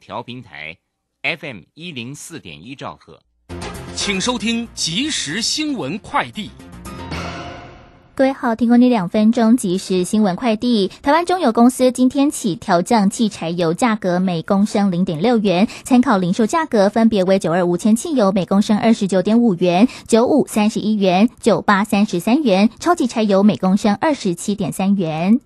调平台，FM 一零四点一兆赫，请收听即时新闻快递。各位好，提供你两分钟即时新闻快递。台湾中油公司今天起调降汽柴油价格每公升零点六元，参考零售价格分别为九二五千汽油每公升二十九点五元、九五三十一元、九八三十三元，超级柴油每公升二十七点三元。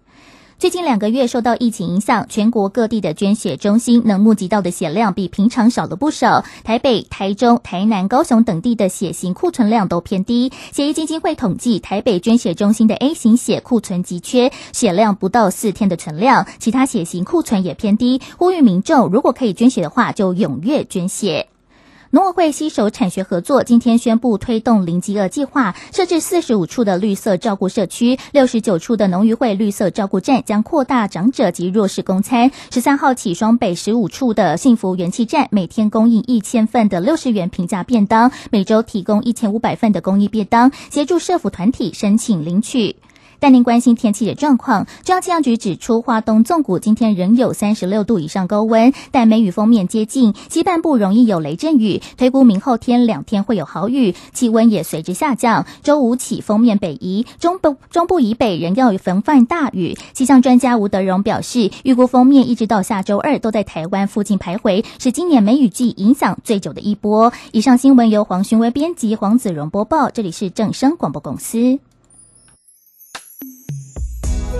最近两个月受到疫情影响，全国各地的捐血中心能募集到的血量比平常少了不少。台北、台中、台南、高雄等地的血型库存量都偏低。血液基金会统计，台北捐血中心的 A 型血库存急缺，血量不到四天的存量，其他血型库存也偏低。呼吁民众如果可以捐血的话，就踊跃捐血。农委会携手产学合作，今天宣布推动零饥饿计划，设置四十五处的绿色照顾社区，六十九处的农渔会绿色照顾站将扩大长者及弱势公餐。十三号起，双北十五处的幸福元气站每天供应一千份的六十元平价便当，每周提供一千五百份的公益便当，协助社福团体申请领取。带您关心天气的状况。中央气象局指出，华东纵谷今天仍有三十六度以上高温，但梅雨锋面接近，西半部容易有雷阵雨。推估明后天两天会有豪雨，气温也随之下降。周五起锋面北移，中部中部以北仍要逢范大雨。气象专家吴德荣表示，预估锋面一直到下周二都在台湾附近徘徊，是今年梅雨季影响最久的一波。以上新闻由黄勋威编辑，黄子荣播报，这里是正声广播公司。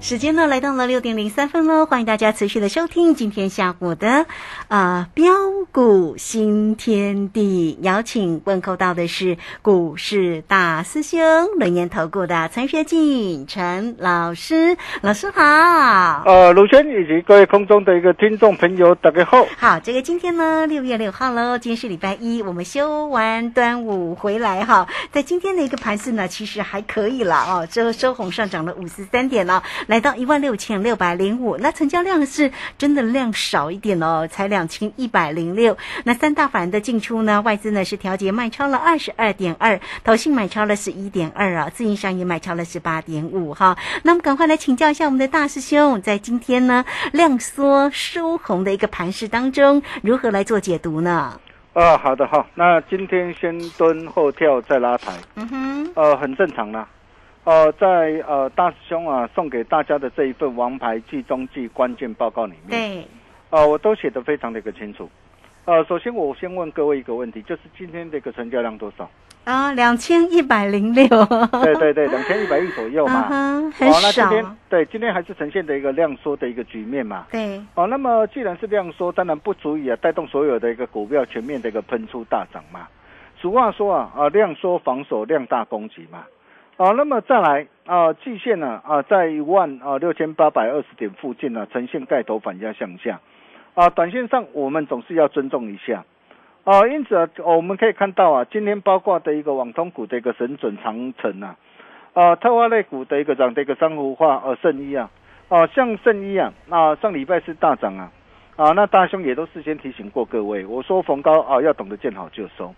时间呢来到了六点零三分喽，欢迎大家持续的收听今天下午的啊标股新天地，邀请问候到的是股市大师兄轮研投顾的陈学进陈老师，老师好。呃，卢轩以及各位空中的一个听众朋友，大家好。好，这个今天呢六月六号喽，今天是礼拜一，我们休完端午回来哈，在今天的一个盘势呢，其实还可以了哦，这收红上涨了五十三点呢，来到一万六千六百零五，那成交量是真的量少一点哦，才两千一百零六。那三大法人的进出呢，外资呢是调节卖超了二十二点二，投信买超了十一点二啊，自营商也买超了十八点五哈。那么赶快来请教一下我们的大师兄，在今天呢量缩收红的一个盘势当中，如何来做解读呢？啊，好的哈，那今天先蹲后跳再拉抬，嗯哼，呃，很正常啦。呃，在呃大师兄啊送给大家的这一份王牌季中季关键报告里面，对，呃，我都写的非常的一个清楚。呃，首先我先问各位一个问题，就是今天的一个成交量多少？啊，两千一百零六，对对对，两千一百亿左右嘛。好，那今少，天对今天还是呈现的一个量缩的一个局面嘛。对，哦，那么既然是量缩，当然不足以啊带动所有的一个股票全面的一个喷出大涨嘛。俗话说啊啊量缩防守，量大攻击嘛。啊，那么再来啊，季线呢啊，在一万啊六千八百二十点附近呢，呈现盖头反压向下。啊，短线上我们总是要尊重一下。啊，因此啊，我们可以看到啊，今天包括的一个网通股的一个神准长城啊，啊，特化类股的一个涨的一个珊瑚化呃圣衣啊，啊，像圣衣啊，啊，上礼拜是大涨啊，啊，那大兄也都事先提醒过各位，我说逢高啊要懂得见好就收。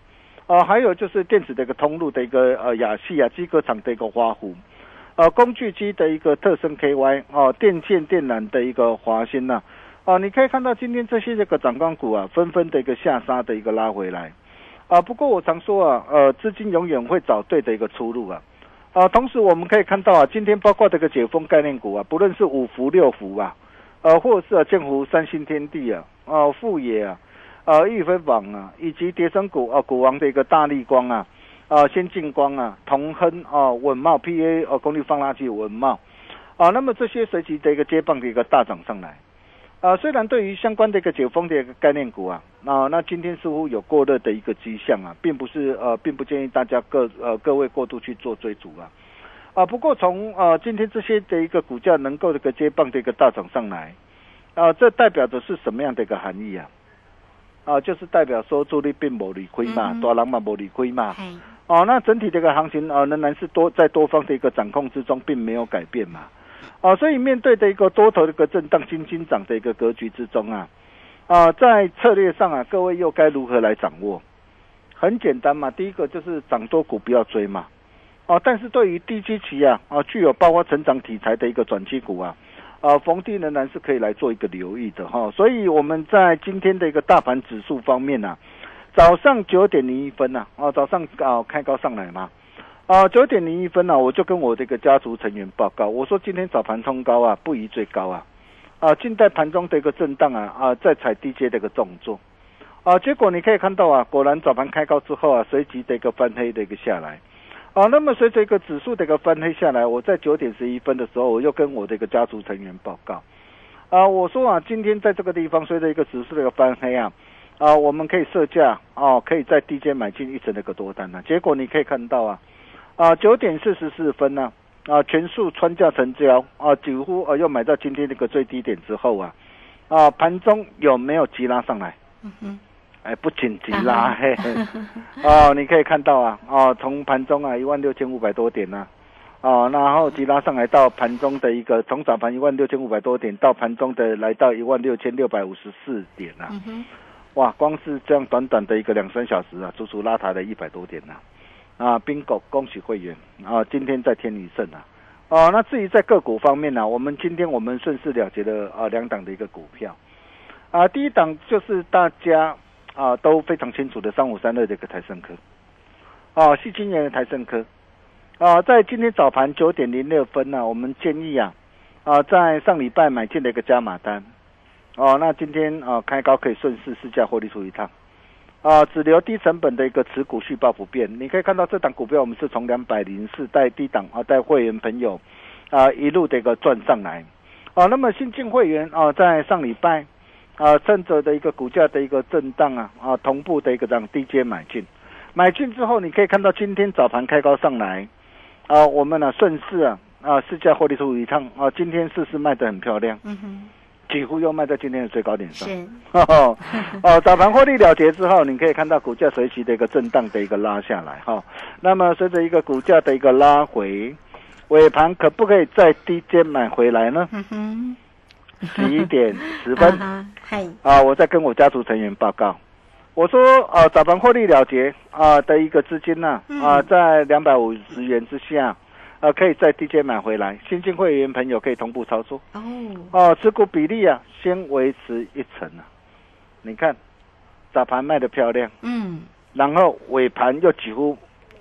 啊，还有就是电子的一个通路的一个呃亚细亚机壳厂的一个花湖，呃工具机的一个特升 KY 哦，电线电缆的一个华新呐，啊你可以看到今天这些这个涨光股啊，纷纷的一个下杀的一个拉回来，啊不过我常说啊，呃资金永远会找对的一个出路啊，啊同时我们可以看到啊，今天包括这个解封概念股啊，不论是五福六福啊，呃或者是啊建湖三星天地啊，啊富野啊。呃，易飞网啊，以及叠升股啊，股王的一个大力光啊，啊，先进光啊，同亨啊，稳茂 PA 哦，功率放大器稳茂。啊，那么这些随即的一个接棒的一个大涨上来。啊，虽然对于相关的一个解封的一个概念股啊，啊，那今天似乎有过热的一个迹象啊，并不是呃，并不建议大家各呃各位过度去做追逐啊，啊，不过从呃今天这些的一个股价能够这个接棒的一个大涨上来啊，这代表的是什么样的一个含义啊？啊，就是代表说主力并没理亏嘛，多人嘛没理亏嘛。哦，那整体这个行情啊，仍然是多在多方的一个掌控之中，并没有改变嘛。哦，所以面对的一个多头的一个震荡、轻轻涨的一个格局之中啊，啊，在策略上啊，各位又该如何来掌握？很简单嘛，第一个就是涨多股不要追嘛。哦，但是对于低基期啊，啊，具有包括成长题材的一个转机股啊。啊，逢低仍然是可以来做一个留意的哈，所以我们在今天的一个大盘指数方面呢，早上九点零一分呐，啊，早上啊开高上来嘛，啊，九点零一分呢，我就跟我这个家族成员报告，我说今天早盘冲高啊，不宜追高啊，啊，近代盘中的一个震荡啊，啊，再踩低阶的一个动作，啊，结果你可以看到啊，果然早盘开高之后啊，随即的一个翻黑的一个下来。啊，那么随着一个指数的一个翻黑下来，我在九点十一分的时候，我又跟我的一个家族成员报告，啊，我说啊，今天在这个地方随着一个指数的一个翻黑啊，啊，我们可以设价哦，可以在低阶买进一层的一个多单呢。结果你可以看到啊，啊，九点四十四分呢，啊，全数穿价成交啊，几乎啊又买到今天那个最低点之后啊，啊，盘中有没有急拉上来？嗯哼。哎，不紧急啦嘿，哦，你可以看到啊，哦，从盘中啊一万六千五百多点呢，哦，然后急拉上来到盘中的一个从早盘一万六千五百多点到盘中的来到一万六千六百五十四点呐，哇，光是这样短短的一个两三小时啊，足足拉抬了一百多点呐，啊，bingo，恭喜会员啊，今天在天宇胜啊，哦，那至于在个股方面呢，我们今天我们顺势了结了啊两档的一个股票，啊，第一档就是大家。啊，都非常清楚的三五三二这个台盛科，啊，是今年的台盛科，啊，在今天早盘九点零六分呢，我们建议啊，啊，在上礼拜买进的一个加码单，哦，那今天啊开高可以顺势试价获利出一趟，啊，只留低成本的一个持股续报不变。你可以看到这档股票，我们是从两百零四带低档啊带会员朋友啊一路的一个赚上来，啊，那么新进会员啊在上礼拜。啊，趁着的一个股价的一个震荡啊，啊，同步的一个这样低阶买进，买进之后，你可以看到今天早盘开高上来，啊，我们呢顺势啊，啊，市价获利出一趟啊，今天试试卖的很漂亮，嗯哼，几乎又卖在今天的最高点上，是，哦，早盘获利了结之后，你可以看到股价随即的一个震荡的一个拉下来，哈，那么随着一个股价的一个拉回，尾盘可不可以再低阶买回来呢？嗯哼。十一点十分，啊，我在跟我家族成员报告，我说，呃，早盘获利了结啊的一个资金呢，啊，在两百五十元之下，呃，可以在低阶买回来，新进会员朋友可以同步操作。哦，哦，持股比例啊，先维持一成啊，你看，早盘卖的漂亮，嗯，然后尾盘又几乎，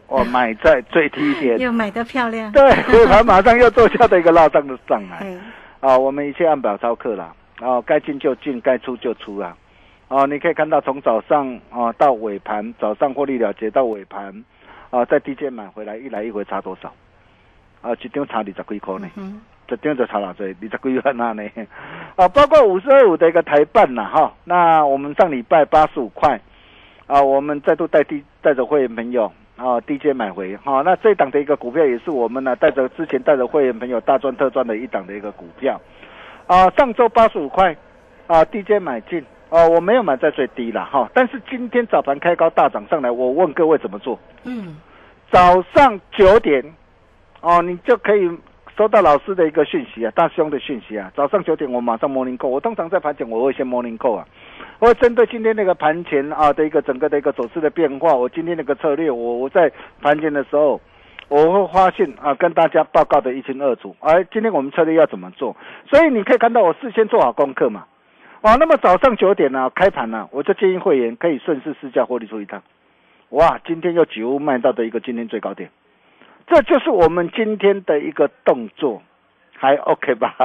哦，买在最低点，又买的漂亮，对，尾盘马上又做下的一个拉上的上来。啊，我们一切按表操课了，啊，该进就进，该出就出啦，啊，你可以看到从早上啊到尾盘，早上获利了结到尾盘，啊，在低阶买回来，一来一回差多少？啊，一张差二十几块呢，嗯一张就差哪多？二十几万那呢？啊，包括五十二五的一个台办呐，哈，那我们上礼拜八十五块，啊，我们再度带低带着会员朋友，啊低阶买回哈、那这档的一个股票也是我们呢带着之前带着会员朋友大赚特赚的一档的一个股票啊，上周八十五块啊低阶买进啊，我没有买在最低了哈，但是今天早盘开高大涨上来，我问各位怎么做？嗯，早上九点哦，你就可以收到老师的一个讯息啊，大兄的讯息啊。早上九点我马上 morning call，我通常在盘前我会先 morning call 啊，我针对今天那个盘前啊的一个整个的一个走势的变化，我今天那个策略，我我在盘前的时候。我会发现啊，跟大家报告的一清二楚。而今天我们策略要怎么做？所以你可以看到我事先做好功课嘛。哦，那么早上九点呢、开盘呢、我就建议会员可以顺势试驾获利出一趟。哇，今天又几乎卖到的一个今天最高点，这就是我们今天的一个动作，还 OK 吧？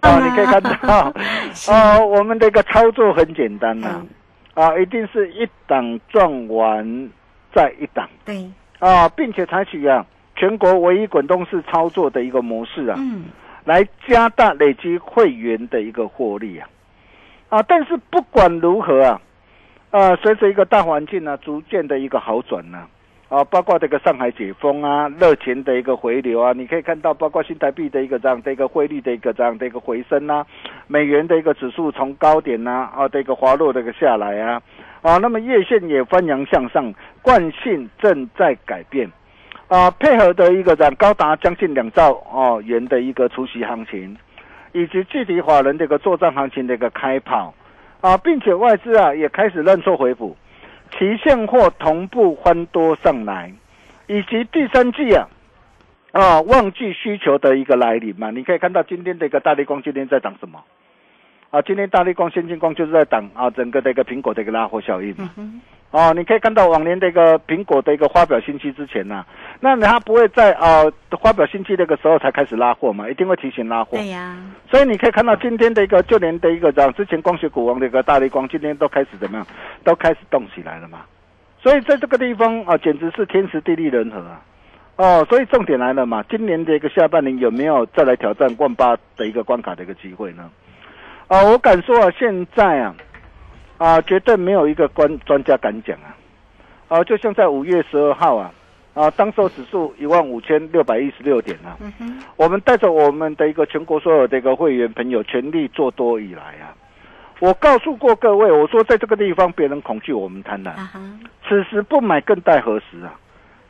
啊，你可以看到，啊，我们的一个操作很简单呐、啊，一定是一档赚完再一档。对，啊，并且采取啊全国唯一滚动式操作的一个模式啊，嗯，来加大累积会员的一个获利啊，啊，但是不管如何啊，呃，随着一个大环境呢、逐渐的一个好转呢、啊，啊包括这个上海解封啊，热钱的一个回流啊，你可以看到，包括新台币的一个这样的一个汇率的一个这样的一个回升啊，美元的一个指数从高点呐啊的一个滑落的一个下来啊，啊，那么月线也翻扬向上，惯性正在改变。啊，配合的一个涨高达将近两兆哦元的一个除息行情，以及具体法人这个作战行情的一个开跑，啊，并且外资啊也开始认错回补，期现货同步翻多上来，以及第三季啊啊旺季需求的一个来临嘛，你可以看到今天的一个大力光今天在涨什么？啊，今天大力光、先进光就是在挡啊整个的一个苹果的一个拉货效应嘛。哦，你可以看到往年的一个苹果的一个发表信息之前呢、那它不会在啊、发表信息那个时候才开始拉货嘛，一定会提前拉货。对呀，所以你可以看到今天的一个，就连的一个涨之前光学股王的一个大力光，今天都开始怎么样？都开始动起来了嘛。所以在这个地方啊，简直是天时地利人和啊。哦，所以重点来了嘛，今年的一个下半年有没有再来挑战万八的一个关卡的一个机会呢？啊，我敢说啊，现在啊，啊，绝对没有一个专专家敢讲啊。啊，就像在五月十二号啊，啊，当时候指数一万五千六百一十六点啊，嗯哼，我们带着我们的一个全国所有的一个会员朋友全力做多以来啊，我告诉过各位，我说在这个地方别人恐惧，我们贪婪，啊哈，此时不买更待何时啊？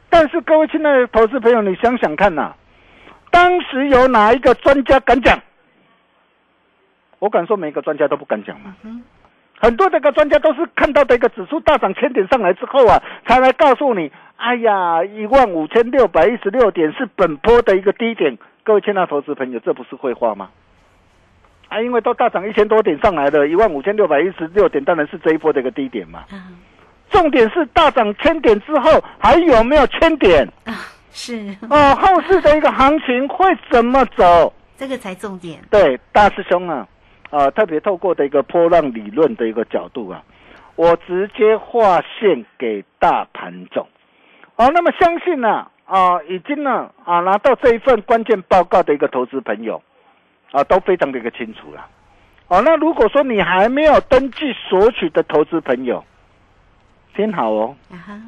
但是各位亲爱的投资朋友，你想想看呐、当时有哪一个专家敢讲？我敢说每个专家都不敢讲嘛。很多这个专家都是看到的一个指数大涨千点上来之后啊，才来告诉你，哎呀，一万五千六百一十六点是本波的一个低点。各位亲爱的投资朋友，这不是废话吗？啊，因为都大涨一千多点上来了，一万五千六百一十六点当然是这一波的一个低点嘛。啊重点是大涨千点之后还有没有千点？啊，是，哦，后市的一个行情会怎么走？这个才重点，对，大师兄啊，啊，特别透过的一个波浪理论的一个角度啊，我直接划线给大盘走。哦，那么相信呢、啊，已经呢啊拿到这一份关键报告的一个投资朋友啊，都非常的一个清楚了。哦，那如果说你还没有登记索取的投资朋友，听好哦，啊哈，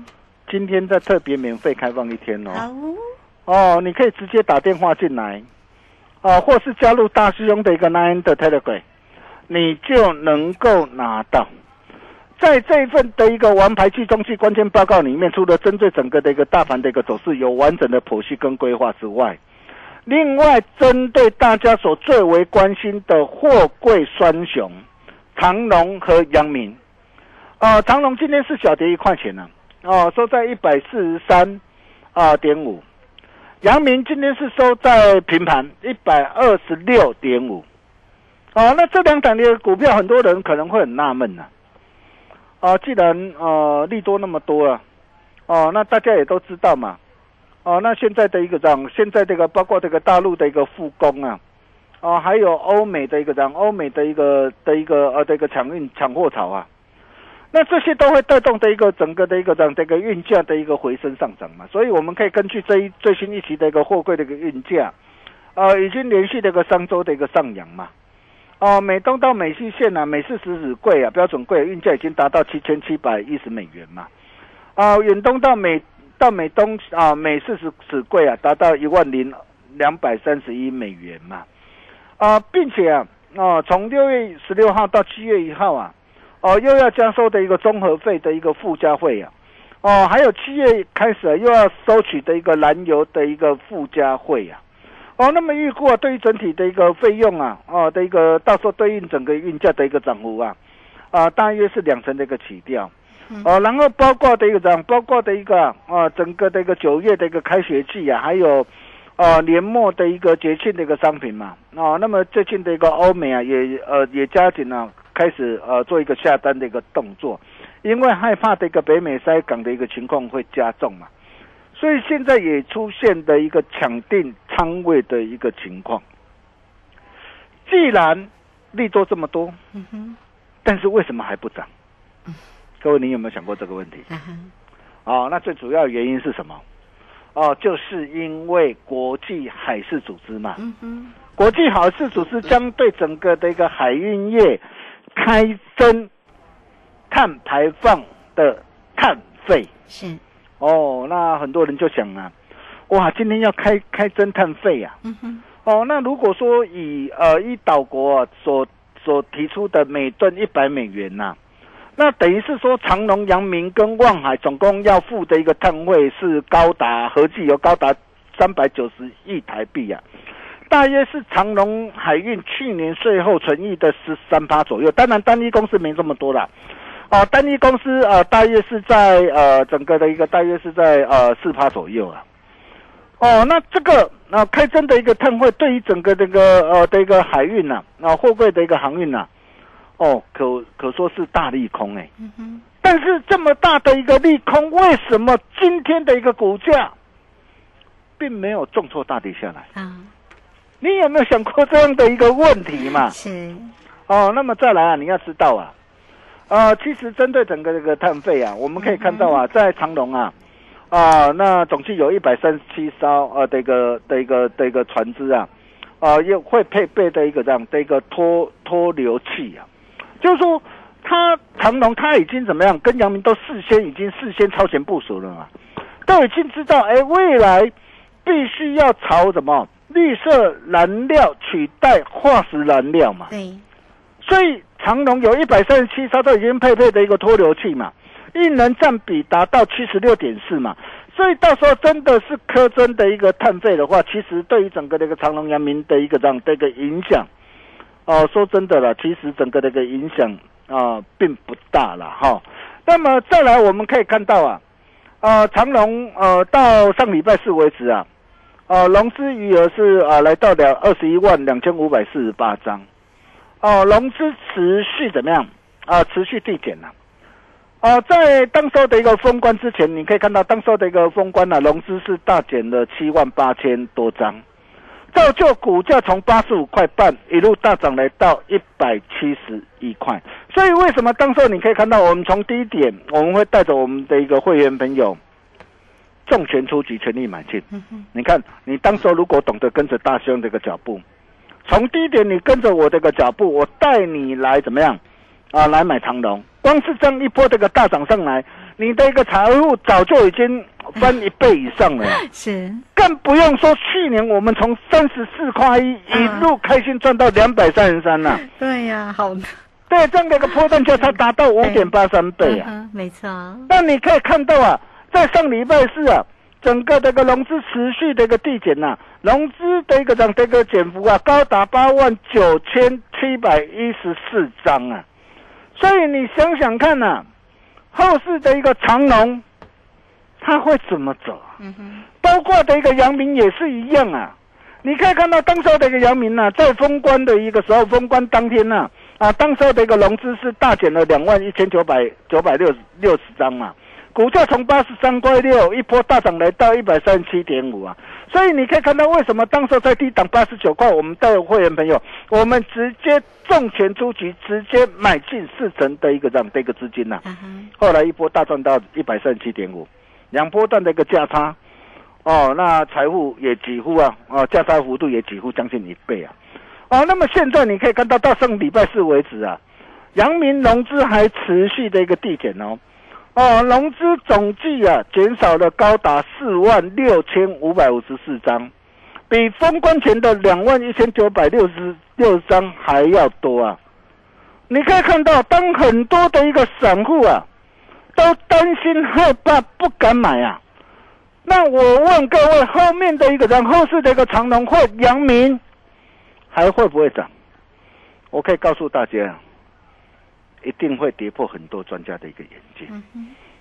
今天在特别免费开放一天哦。好，哦，你可以直接打电话进来，哦，或是加入大师兄的一个 Nine 的 Telegram，你就能够拿到。在这一份的一个王牌季中期关键报告里面，除了针对整个的一个大盘的一个走势有完整的剖析跟规划之外，另外针对大家所最为关心的货柜双雄长隆和阳明，啊，长隆今天是小跌一块钱呢、哦，收在一百四十三啊点五。阳明今天是收在平盘一百二十六点五，哦，那这两档的股票，很多人可能会很纳闷呐，啊，既然呃利多那么多啊，哦，那大家也都知道嘛，哦，那现在的一个涨，现在这个包括这个大陆的一个复工啊，哦，还有欧美的一个涨，欧美的一个的一个呃的一个抢运抢货潮啊，那这些都会带动的一个整个的一个涨这个运价的一个回升上涨嘛，所以我们可以根据这一最新一期的一个货柜的一个运价，呃，已经连续的一个上周的一个上扬嘛，哦、美东到美西线啊，美式十指柜啊，标准柜运价已经达到七千七百一十美元嘛，啊、远东到美到美东啊每四十尺柜啊达到一万零两百三十一美元嘛，啊，并且啊，哦，从六月十六号到七月一号啊，哦，又要加收的一个综合费的一个附加费啊，哦，还有七月开始又要收取的一个燃油的一个附加费啊，哦，那么预估啊，对于整体的一个费用啊，哦的一个到时候对应整个运价的一个涨幅啊，啊，大约是两成的一个起调。哦，然后包括的一个涨，包括的一个啊，整个的一个九月的一个开学季啊，还有呃年末的一个节庆的一个商品嘛，哦，那么最近的一个欧美啊，也呃也加紧了开始呃做一个下单的一个动作，因为害怕的一个北美塞港的一个情况会加重嘛，所以现在也出现的一个抢定仓位的一个情况。既然利多这么多，嗯哼，但是为什么还不涨？各位，你有没有想过这个问题？哦，那最主要原因是什么？哦，就是因为国际海事组织嘛。嗯嗯。国际海事组织将对整个的一个海运业开征碳排放的碳费。是。哦，那很多人就想啊，哇，今天要开开侦探费啊。嗯哼。哦，那如果说以呃一岛国啊所所提出的每吨一百美元呐。那等于是说，长隆、阳明跟望海总共要付的一个碳费是高达合计有高达三百九十亿台币啊，大约是长隆海运去年税后存益的十三趴左右。当然，单一公司没这么多啦，哦，单一公司呃，大约是在呃整个的一个大约是在呃四趴左右啊。哦，那这个啊开征的一个碳汇，对于整个这个呃的一个海运呐，啊货柜的一个航运呐。哦，可可说是大利空哎，但是这么大的一个利空，为什么今天的一个股价并没有重挫大跌下来啊？你有没有想过这样的一个问题嘛？是哦，那么再来啊，你要知道啊，呃，其实针对整个这个碳费啊，我们可以看到啊，在长隆啊，啊，那总计有一百三十七艘呃的一个的一个的一个船只啊，啊，又会配备的一个这样的一个脱脱硫器啊。就是说，他长隆他已经怎么样？跟杨明都事先已经事先超前部署了嘛，都已经知道，哎，未来必须要朝什么绿色燃料取代化石燃料嘛。对。所以长隆有一百三十七艘都已经配备的一个脱硫器嘛，运能占比达到七十六点四嘛。所以到时候真的是苛征的一个碳费的话，其实对于整个这个长隆、阳明的一个这样的一个影响。哦，说真的了，其实整个的一个影响啊，并不大了哈。那么再来，我们可以看到啊，啊，长隆呃，到上礼拜四为止啊，啊，融资余额是啊，来到了二十一万两千五百四十八张，哦，融资持续怎么样啊？持续递减了。啊，在当时的一个封关之前，你可以看到当时的一个封关呢，融资是大减了七万八千多张。造就股价从八十五块半一路大涨来到一百七十一块，所以为什么当时你可以看到我们从低点，我们会带着我们的一个会员朋友重拳出击，全力买进。你看，你当时如果懂得跟着大兄这个脚步，从低点你跟着我这个脚步，我带你来怎么样啊？来买长龙，光是这样一波这个大涨上来，你的一个财富早就已经。翻一倍以上了，是，更不用说去年我们从三十四块一一路开心赚到两百三十三了。对呀，好，对，这样的一个波段价差达到五点八三倍啊，没错。那你可以看到啊，在上礼拜四啊，整个这个融资持续的一个递减呐，融资的一个这样的一个减幅啊，高达八万九千七百一十四张啊，所以你想想看呐，后市的一个长龙。它会怎么走？嗯哼，包括的一个阳明也是一样啊。你可以看到当时的一个阳明啊，在封关的一个时候，封关当天呢，啊，当时的一个融资是大减了两万一千九百九百六六十张嘛，股价从八十三块六一波大涨来到一百三十七点五啊。所以你可以看到为什么当时在低档八十九块，我们带会员朋友，我们直接重拳出击，直接买进四成的一个这样的一个资金呐。后来一波大赚到一百三十七点五。两波段的一个价差，哦，那财富也几乎啊，哦，价差幅度也几乎将近一倍啊，哦，那么现在你可以看到到上礼拜四为止啊，阳明融资还持续的一个递减哦，哦，融资总计啊减少了高达四万六千五百五十四张，比封关前的两万一千九百六十六张还要多啊！你可以看到，当很多的一个散户啊，都担心害怕不敢买啊。那我问各位，后面的一个人，后市的一个长龙或阳明，还会不会涨？我可以告诉大家，一定会跌破很多专家的一个眼镜。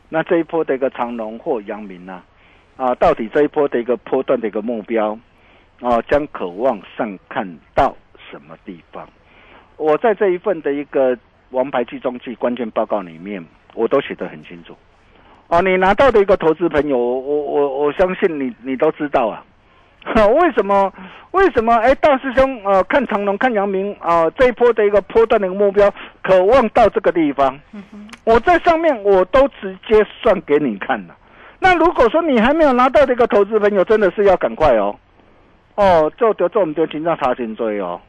那这一波的一个长龙或阳明呢？啊，到底这一波的一个波段的一个目标啊，将渴望上看到什么地方？我在这一份的一个王牌计中计关键报告里面，我都写得很清楚。哦，你拿到的一个投资朋友，我我我相信你，你都知道啊。为什么？为什么？哎，大师兄，呃，看长隆，看阳明，啊，这一波的一个波段的一个目标，渴望到这个地方。我在上面我都直接算给你看了。那如果说你还没有拿到这个投资朋友，真的是要赶快哦。哦，就就做我们就经常查询追哦。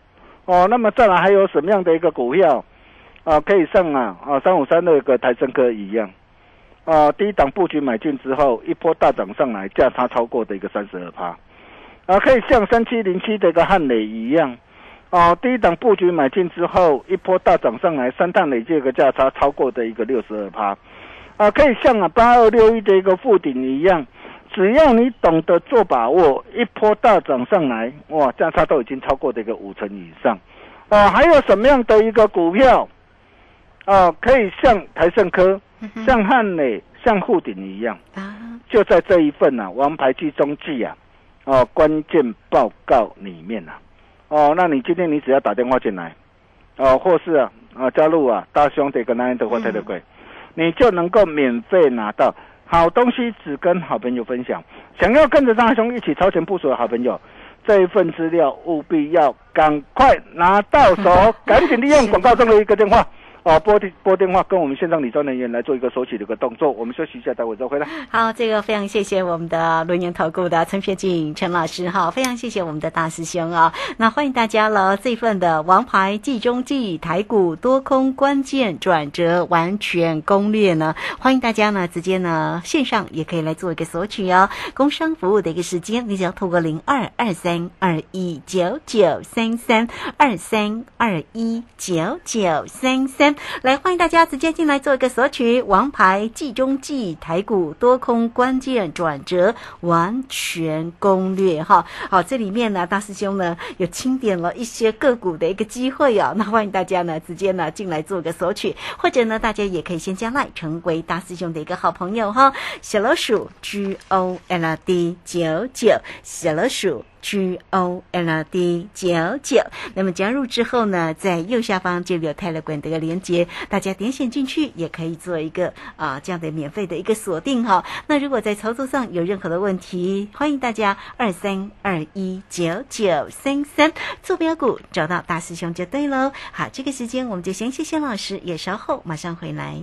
哦，那么再来还有什么样的一个股票啊，可以上啊啊三五三那个台升科一样。啊，第一档布局买进之后，一波大涨上来，价差超过的一个三十二趴，啊，可以像三七零七的一个汉磊一样，啊，第一档布局买进之后，一波大涨上来，三趟累计个价差超过的一个六十二趴，啊，可以像啊八二六一的一个附顶一样，只要你懂得做把握，一波大涨上来，哇，价差都已经超过的一个五成以上，啊，还有什么样的一个股票，啊，可以像台盛科。像汉磊、像沪顶一样啊，就在这一份啊王牌计中计啊，哦，关键报告里面啊，哦，那你今天你只要打电话进来，哦，或是啊啊加入啊大兄的一个 nine 的或特的贵，你就能够免费拿到好东西，只跟好朋友分享。想要跟着大兄一起超前部署的好朋友，这一份资料务必要赶快拿到手，赶紧利用广告中的一个电话。哦，拨电拨电话跟我们线上理专人员来做一个索取的一个动作。我们休息一下，待会再回来。好，这个非常谢谢我们的轮年投顾的陈学静陈老师哈，非常谢谢我们的大师兄啊。那欢迎大家了，这份的王牌计中计台股多空关键转折完全攻略呢，欢迎大家呢直接呢线上也可以来做一个索取哦。工商服务的一个时间，你只要透过零二二三二一九九三三二三二一九九三三。来，欢迎大家直接进来做一个索取，王牌计中计台股多空关键转折完全攻略哈。好，这里面呢，大师兄呢有清点了一些个股的一个机会哦。那欢迎大家呢直接呢进来做个索取，或者呢大家也可以先加赖成为大师兄的一个好朋友哈。小老鼠 G O L D 九九，小老鼠。G O L D 九九，那么加入之后呢，在右下方就有泰勒管的一个连接，大家点选进去也可以做一个啊这样的免费的一个锁定哈。那如果在操作上有任何的问题，欢迎大家二三二一九九三三坐标股找到大师兄就对喽。好，这个时间我们就先谢谢老师，也稍后马上回来。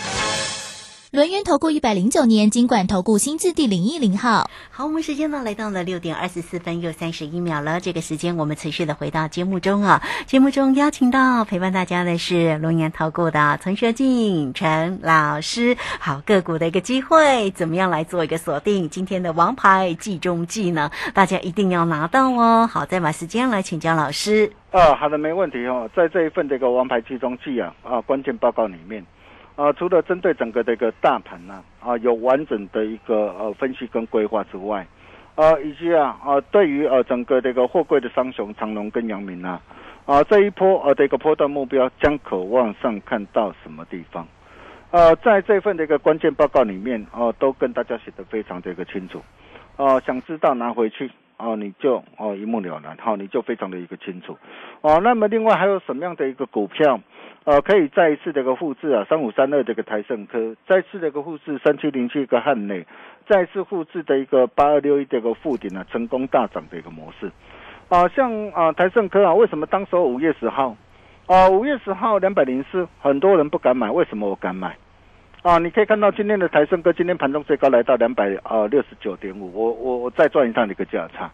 轮源投顾一百零九年金管投顾新字第零一零号。好，我们时间呢来到了六点二十四分又三十一秒了。这个时间我们持续的回到节目中啊。节目中邀请到陪伴大家的是龙岩投顾的陈学进陈老师。好，个股的一个机会，怎么样来做一个锁定？今天的王牌计中计呢？大家一定要拿到哦。好，再把时间来请教老师。啊，好的，没问题哦。在这一份这个王牌计中计啊啊关键报告里面。啊，除了针对整个的一个大盘呢，啊，有完整的一个呃分析跟规划之外，啊，以及啊啊，对于呃整个这个货柜的商雄长隆跟阳明啊，啊这一波呃这个波段目标将可望上看到什么地方？呃，在这份的一个关键报告里面，哦，都跟大家写的非常的一个清楚，哦，想知道拿回去，哦，你就哦一目了然，好，你就非常的一个清楚，哦，那么另外还有什么样的一个股票？呃，可以再一次的一个复制啊，三五三二这个台盛科，再次的一个复制三七零七个汉内，再次复制的一个八二六一的一个附顶啊，成功大涨的一个模式。啊，像啊台盛科啊，为什么当时候五月十号啊五月十号两百零四，很多人不敢买，为什么我敢买？啊，你可以看到今天的台升哥今天盘中最高来到两百啊六十九点五，我我我再赚一趟的一个价差。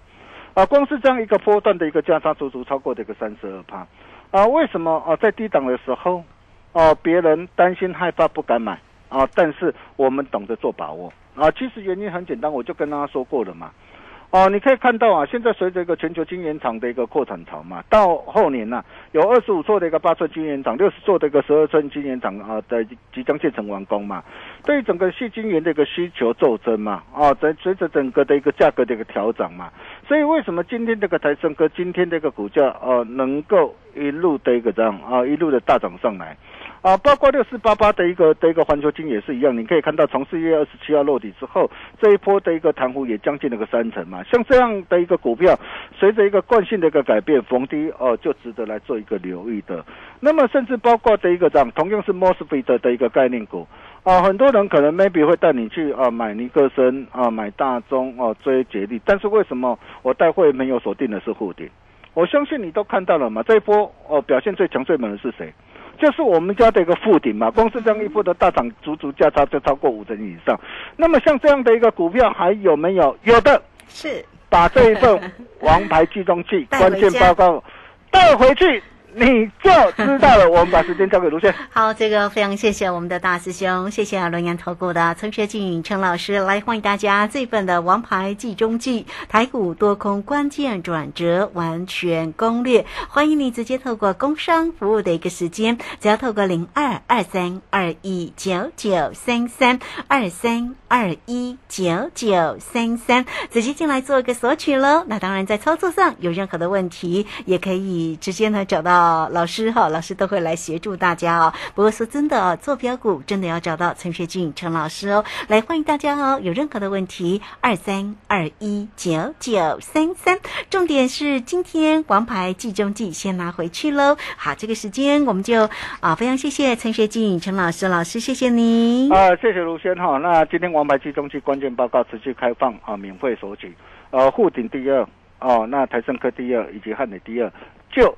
啊，光是这样一个波段的一个价差，足足超过这个三十二趴。啊，为什么啊？在低档的时候，啊，别人担心害怕不敢买啊，但是我们懂得做把握啊。其实原因很简单，我就跟大家说过了嘛。哦，你可以看到啊，现在随着一个全球晶圆厂的一个扩产潮嘛，到后年呢，有二十五座的一个八寸晶圆厂，六十座的一个十二寸晶圆厂啊的即将建成完工嘛。对于整个细晶圆的一个需求骤增嘛，啊，在随着整个的一个价格的一个调整嘛，所以为什么今天这个台升哥今天这个股价呃能够一路的一个这样啊一路的大涨上来？啊，包括六四八八的一个的一个环球金也是一样，你可以看到从四月二十七号落底之后，这一波的一个弹幅也将近了个三成嘛。像这样的一个股票，随着一个惯性的一个改变，逢低哦就值得来做一个留意的。那么甚至包括的一个涨，同样是 Mosfet 的一个概念股啊，很多人可能 maybe 会带你去啊买尼克森啊买大中哦追捷力，但是为什么我带会没有锁定的是护顶？我相信你都看到了嘛，这一波哦表现最强最猛的是谁？就是我们家的一个附顶嘛，光是这样一波的大涨，足足价差就超过五成以上。那么像这样的一个股票还有没有？有的，是把这一份王牌计中器关键报告带回去。你就知道了。我们把时间交给卢轩。好，这个非常谢谢我们的大师兄，谢谢龙岩投顾的陈学静陈老师来欢迎大家这份的王牌计中计台股多空关键转折完全攻略，欢迎你直接透过工商服务的一个时间，只要透过零二二三二一九九三三二三二一九九三三直接进来做一个索取喽。那当然在操作上有任何的问题，也可以直接呢找到。哦，老师哈，老师都会来协助大家哦。不过说真的哦，做标股真的要找到陈学俊陈老师哦。来欢迎大家哦，有任何的问题，二三二一九九三三。重点是今天王牌计中计先拿回去喽。好，这个时间我们就啊，非常谢谢陈学俊陈老师，老师谢谢您啊，谢谢卢先哈。那今天王牌计中计关键报告持续开放啊，免费索取。呃，沪鼎第二哦，那台盛科第二以及汉美第二就。